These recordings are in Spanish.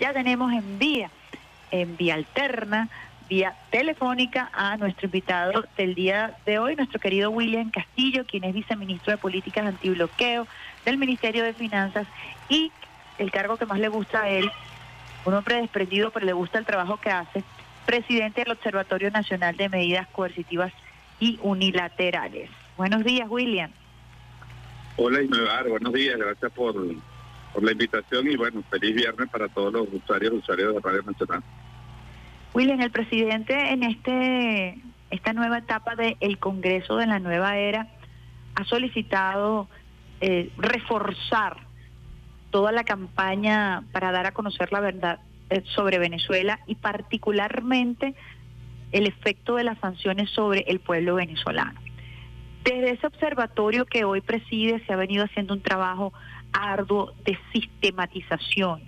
ya tenemos en vía, en vía alterna, vía telefónica a nuestro invitado del día de hoy, nuestro querido William Castillo, quien es viceministro de Políticas Antibloqueo del Ministerio de Finanzas y el cargo que más le gusta a él, un hombre desprendido, pero le gusta el trabajo que hace, presidente del Observatorio Nacional de Medidas Coercitivas y Unilaterales. Buenos días, William. Hola, Ismael, buenos días, gracias por, por la invitación y bueno, feliz viernes para todos los usuarios usuarios de Radio Nacional. William, el presidente en este esta nueva etapa del Congreso de la nueva era ha solicitado eh, reforzar toda la campaña para dar a conocer la verdad eh, sobre Venezuela y particularmente el efecto de las sanciones sobre el pueblo venezolano. Desde ese observatorio que hoy preside se ha venido haciendo un trabajo arduo de sistematización.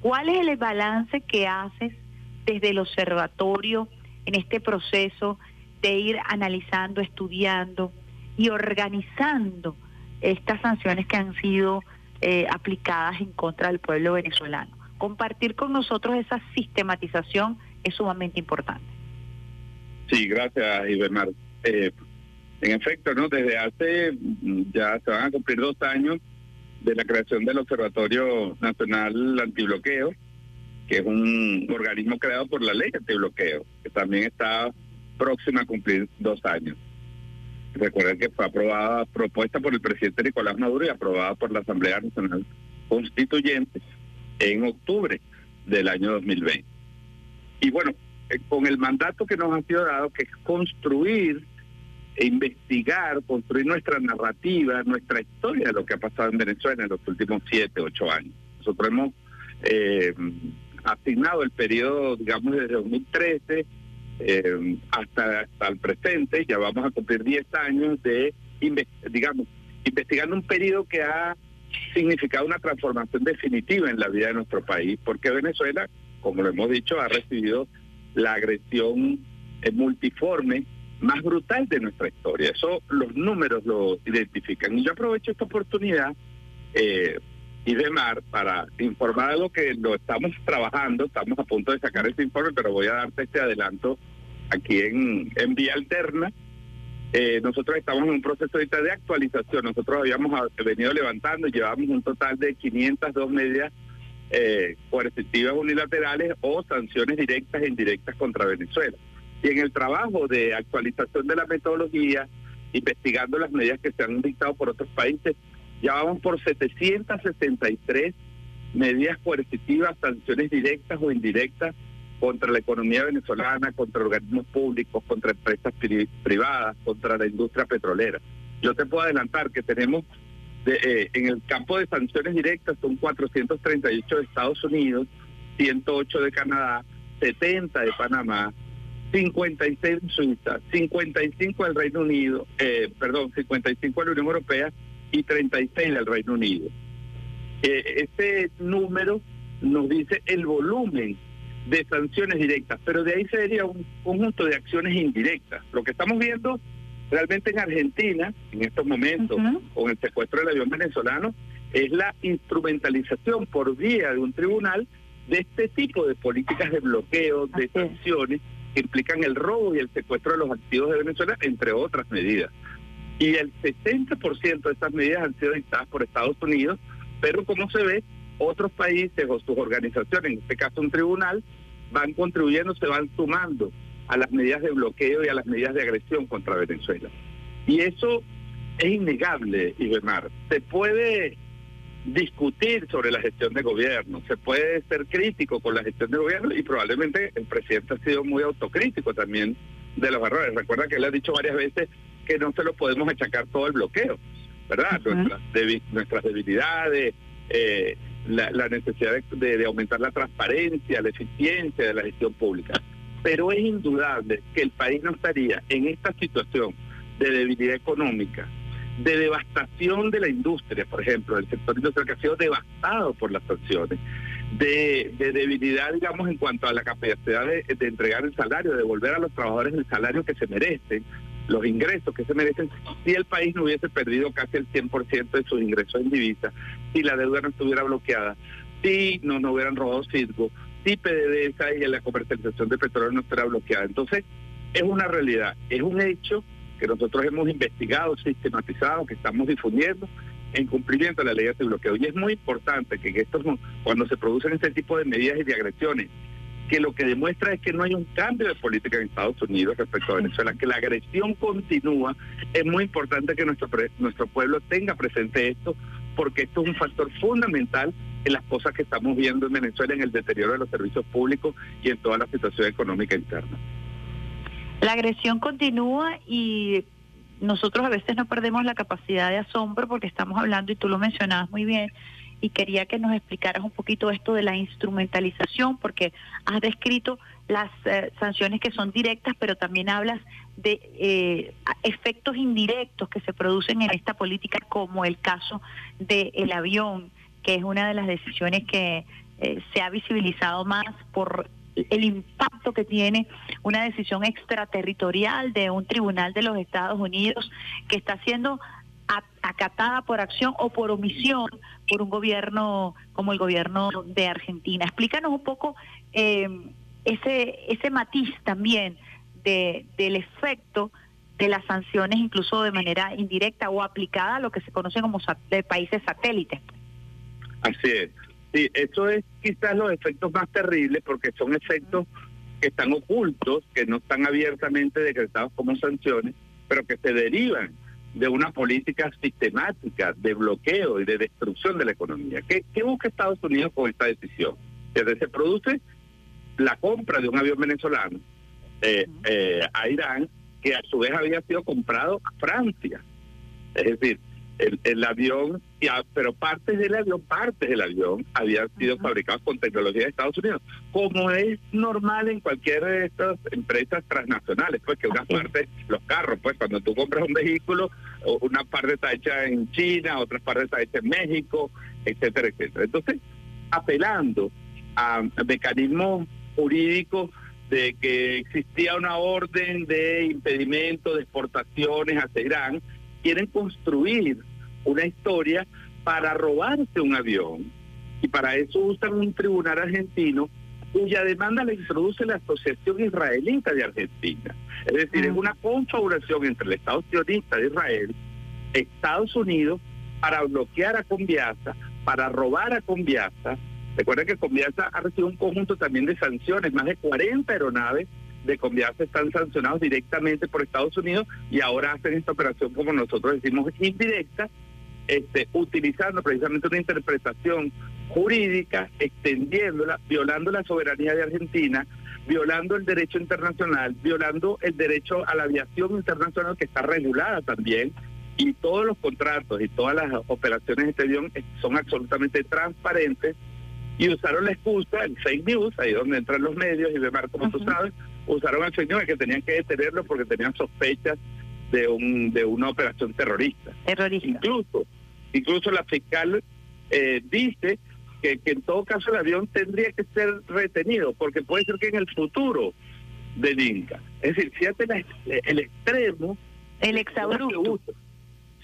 ¿Cuál es el balance que haces desde el observatorio en este proceso de ir analizando, estudiando y organizando estas sanciones que han sido eh, aplicadas en contra del pueblo venezolano? Compartir con nosotros esa sistematización es sumamente importante. Sí, gracias, Ibermar. Eh, en efecto, no desde hace mm, ya se van a cumplir dos años de la creación del Observatorio Nacional Antibloqueo, que es un organismo creado por la ley antibloqueo, que también está próxima a cumplir dos años. Recuerden que fue aprobada, propuesta por el presidente Nicolás Maduro y aprobada por la Asamblea Nacional Constituyente en octubre del año 2020. Y bueno, eh, con el mandato que nos ha sido dado, que es construir e investigar, construir nuestra narrativa, nuestra historia de lo que ha pasado en Venezuela en los últimos siete, ocho años. Nosotros hemos eh, asignado el periodo, digamos, desde 2013 eh, hasta, hasta el presente, ya vamos a cumplir 10 años de, digamos, investigando un periodo que ha significado una transformación definitiva en la vida de nuestro país, porque Venezuela, como lo hemos dicho, ha recibido la agresión eh, multiforme más brutal de nuestra historia. Eso los números lo identifican. Y yo aprovecho esta oportunidad eh, y de mar para informar algo que lo estamos trabajando, estamos a punto de sacar este informe, pero voy a darte este adelanto aquí en, en Vía Alterna. Eh, nosotros estamos en un proceso ahorita de actualización. Nosotros habíamos venido levantando llevamos un total de 502 medidas eh, coercitivas unilaterales o sanciones directas e indirectas contra Venezuela. Y en el trabajo de actualización de la metodología, investigando las medidas que se han dictado por otros países, ya vamos por 763 medidas coercitivas, sanciones directas o indirectas contra la economía venezolana, contra organismos públicos, contra empresas privadas, contra la industria petrolera. Yo te puedo adelantar que tenemos eh, en el campo de sanciones directas son 438 de Estados Unidos, 108 de Canadá, 70 de Panamá, 56 en Suiza, 55 del Reino Unido, eh, perdón, 55 de la Unión Europea y 36 del Reino Unido. Eh, ese número nos dice el volumen de sanciones directas, pero de ahí se vería un conjunto de acciones indirectas. Lo que estamos viendo realmente en Argentina, en estos momentos, con el secuestro del avión venezolano, es la instrumentalización por vía de un tribunal de este tipo de políticas de bloqueo, de sanciones implican el robo y el secuestro de los activos de Venezuela, entre otras medidas. Y el 60% de estas medidas han sido dictadas por Estados Unidos, pero como se ve, otros países o sus organizaciones, en este caso un tribunal, van contribuyendo, se van sumando a las medidas de bloqueo y a las medidas de agresión contra Venezuela. Y eso es innegable, Ibermar. Se puede discutir sobre la gestión de gobierno, se puede ser crítico con la gestión de gobierno y probablemente el presidente ha sido muy autocrítico también de los errores. Recuerda que él ha dicho varias veces que no se lo podemos achacar todo el bloqueo, ¿verdad? nuestras, debilidades, eh, la, necesidad de, aumentar la transparencia, la eficiencia de la gestión pública. Pero es indudable que el país no estaría en esta situación de debilidad económica, de devastación de la industria, por ejemplo, el sector industrial que ha sido devastado por las sanciones, de, debilidad, digamos, en cuanto a la capacidad de, de, entregar el salario, de devolver a los trabajadores el salario que se merecen, los ingresos que se merecen si el país no hubiese perdido casi el 100% de sus ingresos en divisa, si la deuda no estuviera bloqueada, si no hubieran robado Citgo, si PDVSA y la comercialización de petróleo no estará bloqueada. Entonces, es una realidad, es un hecho que nosotros hemos investigado, sistematizado, que estamos difundiendo en cumplimiento de la ley de bloqueo. Y es muy importante que esto, cuando se producen este tipo de medidas y de agresiones, que lo que demuestra es que no hay un cambio de política en Estados Unidos respecto a Venezuela, que la agresión continúa. Es muy importante que nuestro, nuestro pueblo tenga presente esto, porque esto es un factor fundamental en las cosas que estamos viendo en Venezuela, en el deterioro de los servicios públicos y en toda la situación económica interna. La agresión continúa y nosotros a veces no perdemos la capacidad de asombro porque estamos hablando, y tú lo mencionabas muy bien, y quería que nos explicaras un poquito esto de la instrumentalización, porque has descrito las eh, sanciones que son directas, pero también hablas de eh, efectos indirectos que se producen en esta política, como el caso del avión, que es una de las decisiones que eh, se ha visibilizado más por el impacto que tiene una decisión extraterritorial de un tribunal de los Estados Unidos que está siendo acatada por acción o por omisión por un gobierno como el gobierno de Argentina. Explícanos un poco eh, ese ese matiz también de, del efecto de las sanciones incluso de manera indirecta o aplicada a lo que se conoce como de países satélites. Así es. Sí, eso es quizás los efectos más terribles porque son efectos que están ocultos, que no están abiertamente decretados como sanciones, pero que se derivan de una política sistemática de bloqueo y de destrucción de la economía. ¿Qué, busca Estados Unidos con esta decisión? Desde se produce la compra de un avión venezolano eh, eh, a Irán, que a su vez había sido comprado a Francia. Es decir, el, avión, pero partes del avión, partes del avión habían sido fabricadas con tecnología de Estados Unidos, como es normal en cualquier de estas empresas transnacionales, pues que unas partes, los carros, pues cuando tú compras un vehículo, una parte está hecha en China, otra parte está hecha en México, etcétera, etcétera. Entonces, apelando a mecanismos jurídicos de que existía una orden de impedimento de exportaciones hacia Irán, quieren construir una historia para robarse un avión y para eso usan un tribunal argentino cuya demanda le introduce la Asociación Israelita de Argentina. Es decir, es una confabulación entre el Estado sionista de Israel, Estados Unidos, para bloquear a Conviasa, para robar a Conviasa. Recuerda que Conviasa ha recibido un conjunto también de sanciones, más de 40 aeronaves de Conviasa están sancionados directamente por Estados Unidos y ahora hacen esta operación, como nosotros decimos, indirecta, este, utilizando precisamente una interpretación jurídica, extendiéndola, violando la soberanía de Argentina, violando el derecho internacional, violando el derecho a la aviación internacional que está regulada también, y todos los contratos y todas las operaciones de este avión son absolutamente transparentes, y usaron la excusa, el fake news, ahí donde entran los medios, y demás, como tú sabes, usaron el fake news que tenían que detenerlo porque tenían sospechas de un de una operación terrorista. Terrorista. Incluso, incluso la fiscal eh, dice que, que en todo caso el avión tendría que ser retenido, porque puede ser que en el futuro del Inca. Es decir, fíjate el extremo. El exabrupto.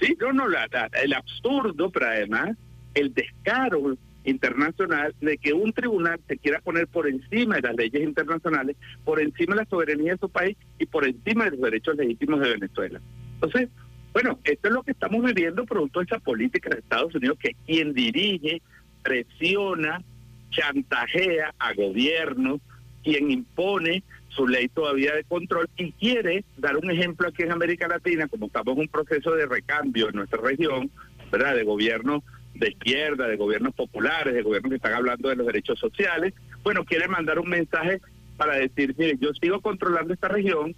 Sí, no, no, la, el absurdo, pero además el descaro internacional de que un tribunal se quiera poner por encima de las leyes internacionales, por encima de la soberanía de su país y por encima de los derechos legítimos de Venezuela. Entonces, bueno, esto es lo que estamos viviendo producto de esa política de Estados Unidos, que quien dirige, presiona, chantajea a gobiernos, quien impone su ley todavía de control y quiere dar un ejemplo aquí en América Latina, como estamos en un proceso de recambio en nuestra región, ¿verdad? De gobierno de izquierda, de gobiernos populares, de gobiernos que están hablando de los derechos sociales, bueno, quiere mandar un mensaje para decir, mire, yo sigo controlando esta región,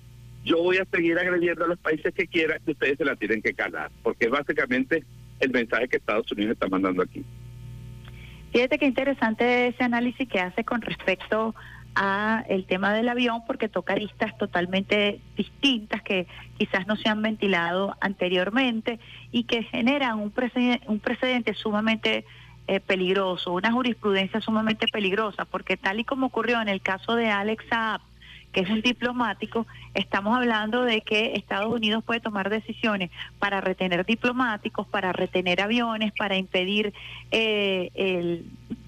yo voy a seguir agrediendo a los países que quieran y ustedes se la tienen que calar, porque es básicamente el mensaje que Estados Unidos está mandando aquí. Fíjate qué interesante ese análisis que hace con respecto a el tema del avión porque toca aristas totalmente distintas que quizás no se han ventilado anteriormente y que generan un precedente, un precedente sumamente eh, peligroso, una jurisprudencia sumamente peligrosa, porque tal y como ocurrió en el caso de Alex Saab, que es un diplomático, estamos hablando de que Estados Unidos puede tomar decisiones para retener diplomáticos, para retener aviones, para impedir eh, el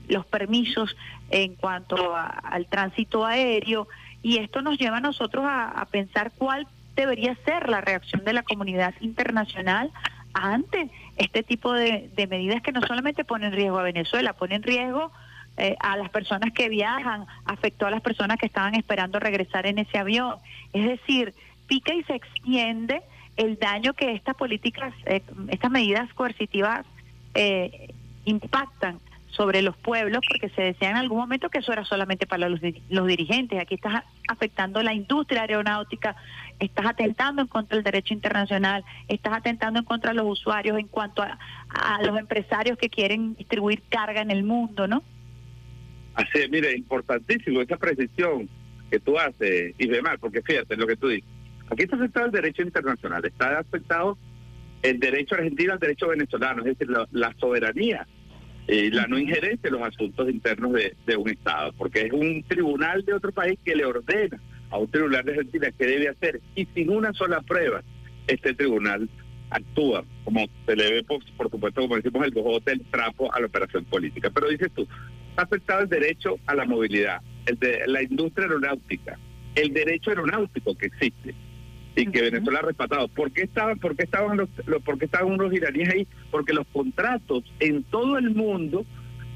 los permisos en cuanto al tránsito aéreo. Y esto nos lleva a nosotros a, pensar cuál debería ser la reacción de la comunidad internacional ante este tipo de, medidas que no solamente ponen en riesgo a Venezuela, ponen en riesgo eh, a las personas que viajan, afectó a las personas que estaban esperando regresar en ese avión. Es decir, pica y se extiende el daño que estas políticas, eh, estas medidas coercitivas eh, impactan sobre los pueblos, porque se decía en algún momento que eso era solamente para los, los dirigentes. Aquí estás afectando la industria aeronáutica, estás atentando en contra del derecho internacional, estás atentando en contra de los usuarios en cuanto a, a los empresarios que quieren distribuir carga en el mundo, ¿no? Así es, mire, importantísimo esa precisión que tú haces, y demás, porque fíjate lo que tú dices Aquí está afectado el derecho internacional, está afectado el derecho argentino al derecho venezolano, es decir, la, soberanía y la no injerencia en los asuntos internos de, un Estado, porque es un tribunal de otro país que le ordena a un tribunal de Argentina qué debe hacer y sin una sola prueba este tribunal actúa como se le ve, por, supuesto, como decimos, el bojote, el trapo a la operación política. Pero dices tú, está afectado el derecho a la movilidad, el de la industria aeronáutica, el derecho aeronáutico que existe, y que Venezuela ha respetado. ¿Por qué estaban, por qué estaban los, por qué estaban unos iraníes ahí? Porque los contratos en todo el mundo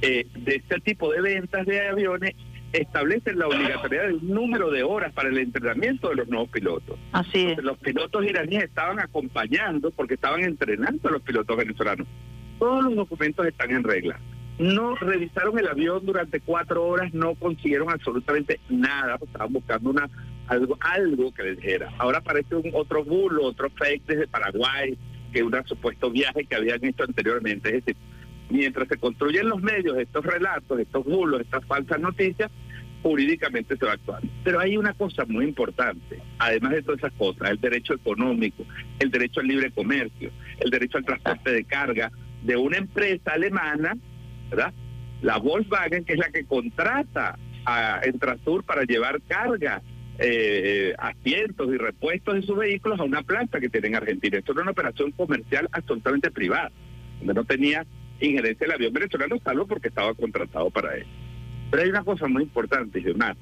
eh, de este tipo de ventas de aviones establecen la obligatoriedad de un número de horas para el entrenamiento de los nuevos pilotos. Así es. los pilotos iraníes estaban acompañando porque estaban entrenando a los pilotos venezolanos. Todos los documentos están en regla. No revisaron el avión durante cuatro horas, no consiguieron absolutamente nada, estaban buscando una algo, algo que les dijera. Ahora aparece un otro bulo, otro fake desde Paraguay, que un supuesto viaje que habían hecho anteriormente. Es decir, mientras se construyen los medios estos relatos, estos bulos, estas falsas noticias, jurídicamente se va actuando. Pero hay una cosa muy importante, además de todas esas cosas, el derecho económico, el derecho al libre comercio, el derecho al transporte de carga de una empresa alemana, ¿verdad? La Volkswagen, que es la que contrata a Entrasur para llevar carga eh, asientos y repuestos de sus vehículos a una planta que tiene en Argentina. Esto era una operación comercial absolutamente privada, donde no tenía injerencia el avión venezolano, salvo porque estaba contratado para él. Pero hay una cosa muy importante, Germán.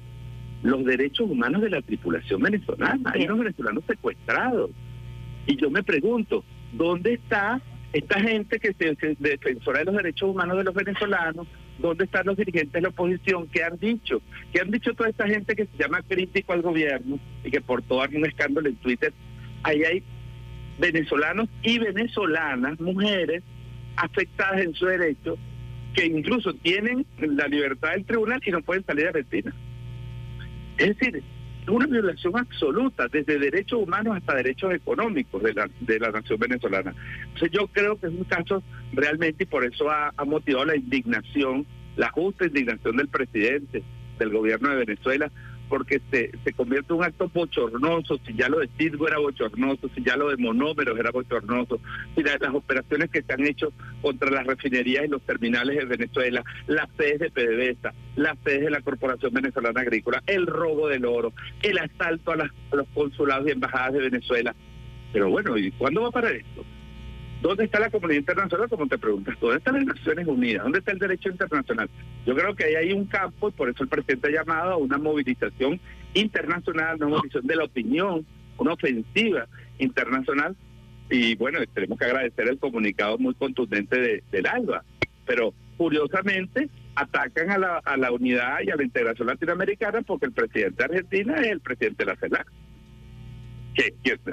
Los derechos humanos de la tripulación venezolana. Hay unos venezolanos secuestrados. Y yo me pregunto, ¿dónde está esta gente que se, defensora de los derechos humanos de los venezolanos, ¿dónde están los dirigentes de la oposición? ¿Qué han dicho? ¿Qué han dicho toda esta gente que se llama crítico al gobierno y que por todo un escándalo en Twitter? Ahí hay venezolanos y venezolanas, mujeres afectadas en su derecho, que incluso tienen la libertad del tribunal y no pueden salir a Argentina. Es decir, una violación absoluta, desde derechos humanos hasta derechos económicos de la, de la nación venezolana. Entonces yo creo que es un caso realmente, y por eso ha, ha motivado la indignación, la justa indignación del presidente del gobierno de Venezuela, porque se, convierte en un acto bochornoso, si ya lo de Cisgo era bochornoso, si ya lo de monómeros era bochornoso, si las, operaciones que se han hecho contra las refinerías y los terminales de Venezuela, las sedes de PDVSA, las sedes de la Corporación Venezolana Agrícola, el robo del oro, el asalto a, las, a los consulados y embajadas de Venezuela. Pero bueno, ¿y cuándo va a parar esto? ¿Dónde está la comunidad internacional? Como te preguntas, ¿dónde están las Naciones Unidas? ¿Dónde está el derecho internacional? Yo creo que ahí hay un campo y por eso el presidente ha llamado a una movilización internacional, una movilización de la opinión, una ofensiva internacional. Y bueno, tenemos que agradecer el comunicado muy contundente de, del ALBA. Pero curiosamente atacan a la, a la unidad y a la integración latinoamericana porque el presidente de Argentina es el presidente de la CELAC.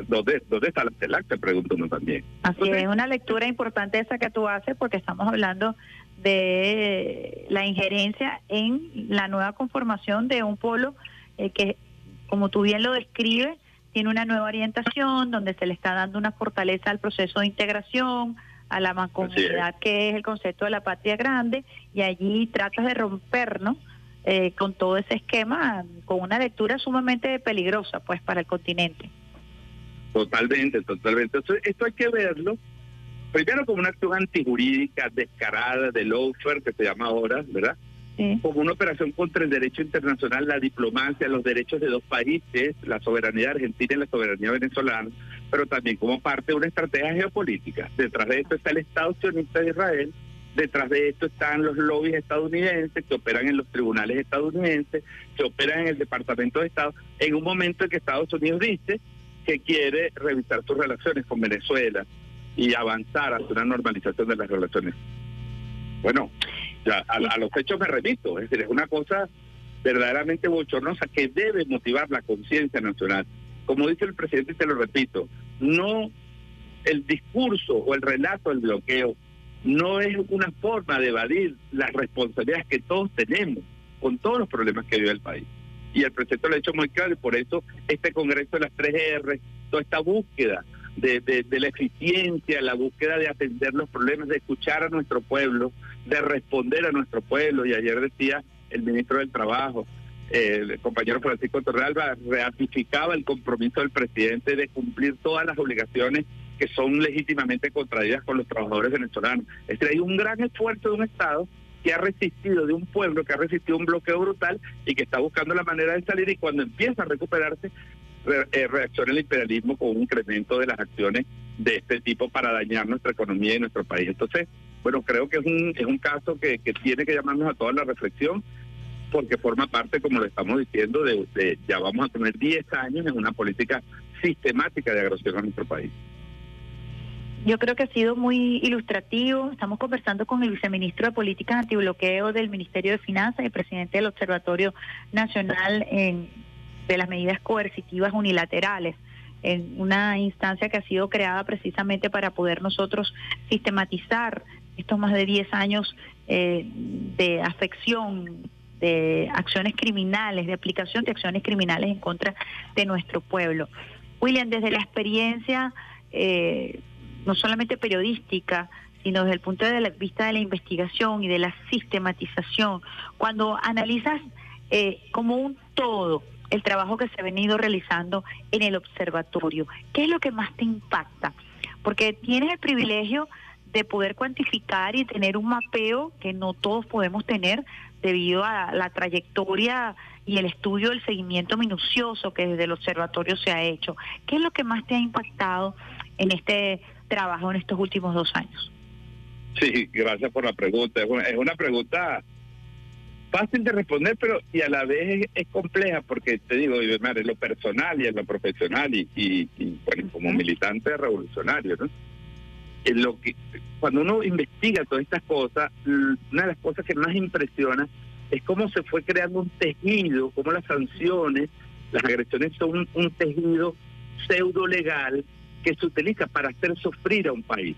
¿Dónde, ¿Dónde está la CELAC? Te pregunto uno también. Así es, una lectura importante esa que tú haces porque estamos hablando de la injerencia en la nueva conformación de un polo eh, que, como tú bien lo describes, tiene una nueva orientación donde se le está dando una fortaleza al proceso de integración, a la mancomunidad que es el concepto de la patria grande y allí tratas de romper, ¿no? Eh, con todo ese esquema, con una lectura sumamente peligrosa, pues, para el continente. Totalmente, totalmente. Esto, hay que verlo primero como una acción antijurídica descarada de lawfare, que se llama ahora, ¿verdad? Como una operación contra el derecho internacional, la diplomacia, los derechos de dos países, la soberanía argentina y la soberanía venezolana, pero también como parte de una estrategia geopolítica. Detrás de esto está el Estado sionista de Israel, Detrás de esto están los lobbies estadounidenses que operan en los tribunales estadounidenses, que operan en el Departamento de Estado, en un momento en que Estados Unidos dice que quiere revisar sus relaciones con Venezuela y avanzar hacia una normalización de las relaciones. Bueno, ya, a, los hechos me remito, es decir, es una cosa verdaderamente bochornosa que debe motivar la conciencia nacional. Como dice el presidente, y te lo repito, no el discurso o el relato del bloqueo no es una forma de evadir las responsabilidades que todos tenemos con todos los problemas que vive el país. Y el presidente lo ha hecho muy claro y por eso este Congreso de las 3R, toda esta búsqueda de, de, la eficiencia, la búsqueda de atender los problemas, de escuchar a nuestro pueblo, de responder a nuestro pueblo. Y ayer decía el ministro del Trabajo, el compañero Francisco Torrealba, ratificaba el compromiso del presidente de cumplir todas las obligaciones que son legítimamente contraídas con los trabajadores venezolanos. Es decir, hay un gran esfuerzo de un Estado que ha resistido, de un pueblo que ha resistido un bloqueo brutal y que está buscando la manera de salir y cuando empieza a recuperarse, eh, reacciona el imperialismo con un incremento de las acciones de este tipo para dañar nuestra economía y nuestro país. Entonces, bueno, creo que es un, es un caso que, tiene que llamarnos a toda la reflexión porque forma parte, como lo estamos diciendo, de, de ya vamos a tener 10 años en una política sistemática de agresión a nuestro país. Yo creo que ha sido muy ilustrativo. Estamos conversando con el viceministro de Políticas Antibloqueo del Ministerio de Finanzas y presidente del Observatorio Nacional de las Medidas Coercitivas Unilaterales, en una instancia que ha sido creada precisamente para poder nosotros sistematizar estos más de 10 años eh, de afección, de acciones criminales, de aplicación de acciones criminales en contra de nuestro pueblo. William, desde la experiencia eh, no solamente periodística, sino desde el punto de vista de la investigación y de la sistematización, cuando analizas eh, como un todo el trabajo que se ha venido realizando en el observatorio, ¿qué es lo que más te impacta? Porque tienes el privilegio de poder cuantificar y tener un mapeo que no todos podemos tener debido a la trayectoria y el estudio del seguimiento minucioso que desde el observatorio se ha hecho. ¿Qué es lo que más te ha impactado en este trabajo en estos últimos dos años? Sí, gracias por la pregunta. Es una, pregunta fácil de responder, pero y a la vez es, compleja, porque te digo, en lo personal y en lo profesional y, y, bueno, como militante revolucionario, ¿no? En lo que, cuando uno investiga todas estas cosas, una de las cosas que más impresiona es cómo se fue creando un tejido, cómo las sanciones, las agresiones son un tejido pseudo legal que se utiliza para hacer sufrir a un país.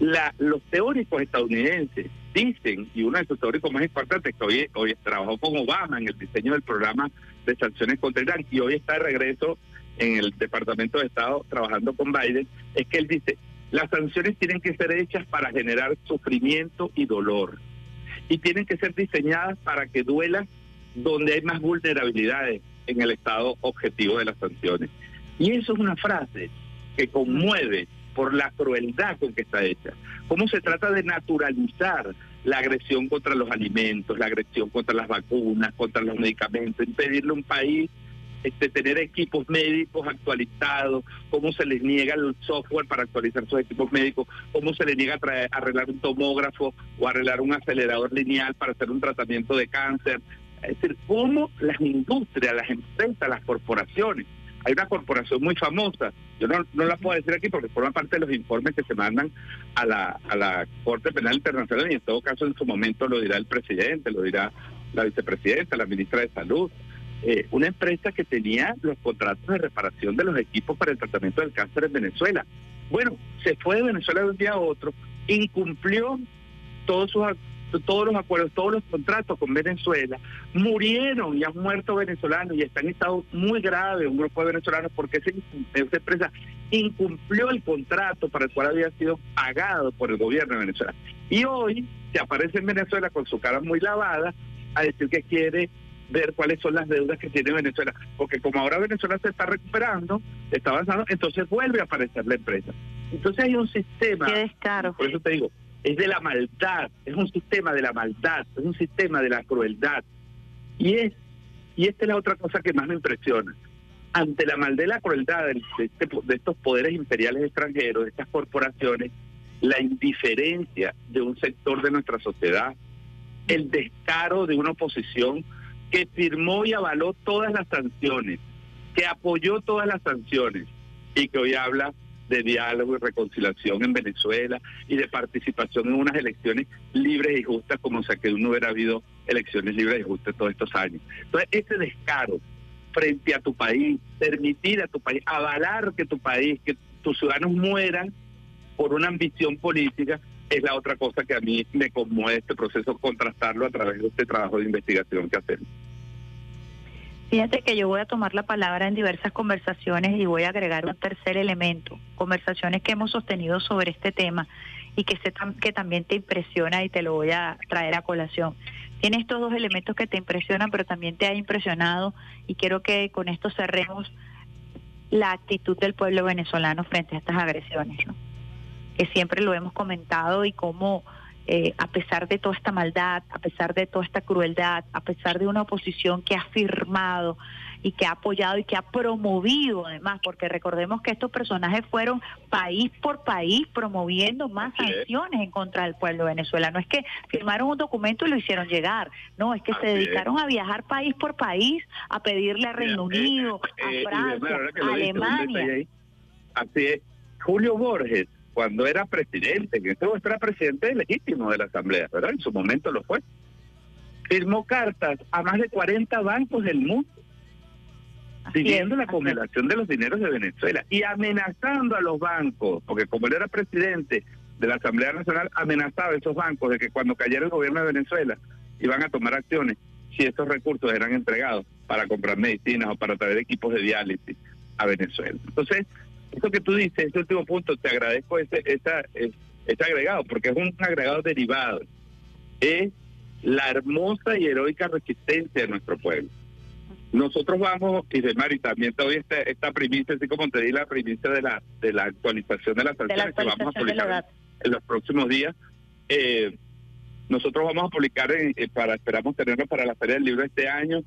La, los teóricos estadounidenses dicen, y uno de sus teóricos más importantes, que hoy, hoy trabajó con Obama en el diseño del programa de sanciones contra Irán y hoy está de regreso en el Departamento de Estado trabajando con Biden, es que él dice, las sanciones tienen que ser hechas para generar sufrimiento y dolor. Y tienen que ser diseñadas para que duela donde hay más vulnerabilidades en el estado objetivo de las sanciones. Y eso es una frase que conmueve por la crueldad con que está hecha. Cómo se trata de naturalizar la agresión contra los alimentos, la agresión contra las vacunas, contra los medicamentos, impedirle a un país este, tener equipos médicos actualizados, cómo se les niega el software para actualizar sus equipos médicos, cómo se les niega arreglar un tomógrafo o arreglar un acelerador lineal para hacer un tratamiento de cáncer. Es decir, cómo las industrias, las empresas, las corporaciones hay una corporación muy famosa, yo no, no la puedo decir aquí porque forma parte de los informes que se mandan a la, a la Corte Penal Internacional y en todo caso en su momento lo dirá el presidente, lo dirá la vicepresidenta, la ministra de Salud. Eh, una empresa que tenía los contratos de reparación de los equipos para el tratamiento del cáncer en Venezuela. Bueno, se fue de Venezuela de un día a otro, incumplió todos sus todos los acuerdos, todos los contratos con Venezuela, murieron y han muerto venezolanos y están en estado muy grave un grupo de venezolanos porque esa, empresa incumplió el contrato para el cual había sido pagado por el gobierno de Venezuela. Y hoy se aparece en Venezuela con su cara muy lavada a decir que quiere ver cuáles son las deudas que tiene Venezuela, porque como ahora Venezuela se está recuperando, está avanzando, entonces vuelve a aparecer la empresa. Entonces hay un sistema, Qué descaro. por eso te digo, es de la maldad, es un sistema de la maldad, es un sistema de la crueldad. Y es y esta es la otra cosa que más me impresiona. Ante la maldad y la crueldad este, de estos poderes imperiales extranjeros, de estas corporaciones, la indiferencia de un sector de nuestra sociedad, el descaro de una oposición que firmó y avaló todas las sanciones, que apoyó todas las sanciones y que hoy habla de diálogo y reconciliación en Venezuela y de participación en unas elecciones libres y justas como si que no hubiera habido elecciones libres y justas todos estos años. Entonces, ese descaro frente a tu país, permitir a tu país, avalar que tu país, que tus ciudadanos mueran por una ambición política, es la otra cosa que a mí me conmueve este proceso, contrastarlo a través de este trabajo de investigación que hacemos. Fíjate que yo voy a tomar la palabra en diversas conversaciones y voy a agregar un tercer elemento, conversaciones que hemos sostenido sobre este tema y que sé que también te impresiona y te lo voy a traer a colación. Tienes estos dos elementos que te impresionan, pero también te ha impresionado y quiero que con esto cerremos la actitud del pueblo venezolano frente a estas agresiones, que siempre lo hemos comentado y cómo eh, a pesar de toda esta maldad, a pesar de toda esta crueldad, a pesar de una oposición que ha firmado y que ha apoyado y que ha promovido además, porque recordemos que estos personajes fueron país por país promoviendo más sanciones en contra del pueblo venezolano. No es que firmaron un documento y lo hicieron llegar, no, es que se dedicaron a viajar país por país, a pedirle a Reino Unido, a eh, Francia, a Alemania. Así es. Julio Borges cuando era presidente, que este era presidente legítimo de la Asamblea, ¿verdad? En su momento lo fue. Firmó cartas a más de 40 bancos del mundo pidiendo la congelación de los dineros de Venezuela y amenazando a los bancos, porque como él era presidente de la Asamblea Nacional, amenazaba a esos bancos de que cuando cayera el gobierno de Venezuela iban a tomar acciones si estos recursos eran entregados para comprar medicinas o para traer equipos de diálisis a Venezuela. Entonces, eso que tú dices, ese último punto, te agradezco ese, esa, ese agregado, porque es un agregado derivado. Es la hermosa y heroica resistencia de nuestro pueblo. Nosotros vamos, y de Mari, también te doy esta, esta primicia, así como te di la primicia de la de la actualización de las sanciones que vamos a publicar en los próximos días. Eh, nosotros vamos a publicar, eh, para esperamos tenerlo para la Feria del Libro este año,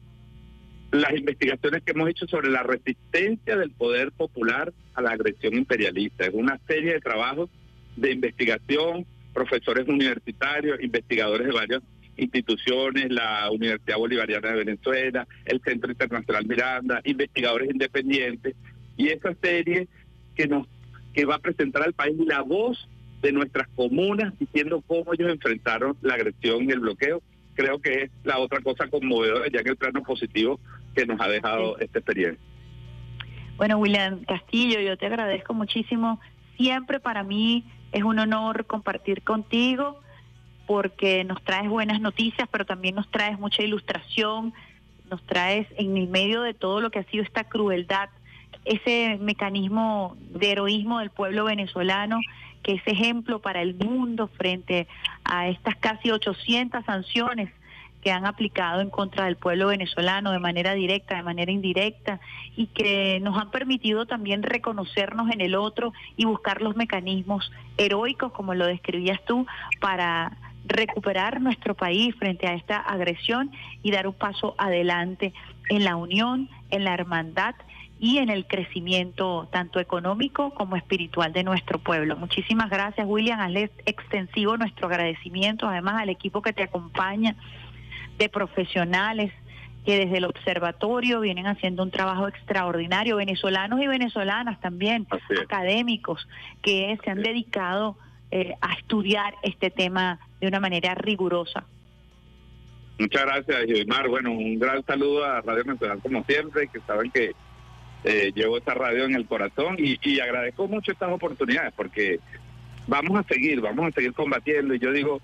las investigaciones que hemos hecho sobre la resistencia del poder popular a la agresión imperialista. Es una serie de trabajos de investigación, profesores universitarios, investigadores de varias instituciones, la Universidad Bolivariana de Venezuela, el Centro Internacional Miranda, investigadores independientes, y esa serie que nos que va a presentar al país la voz de nuestras comunas diciendo cómo ellos enfrentaron la agresión y el bloqueo, creo que es la otra cosa conmovedora ya en el plano positivo que nos ha dejado esta experiencia. Bueno, William Castillo, yo te agradezco muchísimo. Siempre para mí es un honor compartir contigo porque nos traes buenas noticias, pero también nos traes mucha ilustración, nos traes en el medio de todo lo que ha sido esta crueldad, ese mecanismo de heroísmo del pueblo venezolano, que es ejemplo para el mundo frente a estas casi 800 sanciones que han aplicado en contra del pueblo venezolano de manera directa, de manera indirecta, y que nos han permitido también reconocernos en el otro y buscar los mecanismos heroicos, como lo describías tú, para recuperar nuestro país frente a esta agresión y dar un paso adelante en la unión, en la hermandad y en el crecimiento tanto económico como espiritual de nuestro pueblo. Muchísimas gracias, William. Hazle extensivo nuestro agradecimiento, además al equipo que te acompaña de profesionales que desde el observatorio vienen haciendo un trabajo extraordinario, venezolanos y venezolanas también, académicos, que se han dedicado eh, a estudiar este tema de una manera rigurosa. Muchas gracias, Gilmar. Bueno, un gran saludo a Radio Nacional como siempre, que saben que eh, llevo esta radio en el corazón y, y agradezco mucho estas oportunidades porque vamos a seguir, vamos a seguir combatiendo y yo digo,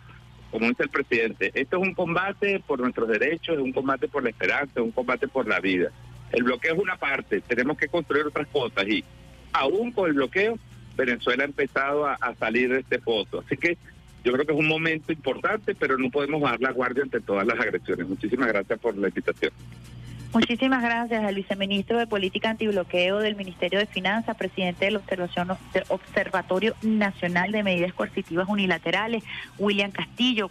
como dice el presidente, esto es un combate por nuestros derechos, es un combate por la esperanza, es un combate por la vida. El bloqueo es una parte, tenemos que construir otras cosas y aún con el bloqueo, Venezuela ha empezado a, salir de este foto. Así que yo creo que es un momento importante, pero no podemos bajar la guardia ante todas las agresiones. Muchísimas gracias por la invitación. Muchísimas gracias al viceministro de Política Antibloqueo del Ministerio de Finanzas, presidente del Observatorio Nacional de Medidas Coercitivas Unilaterales, William Castillo,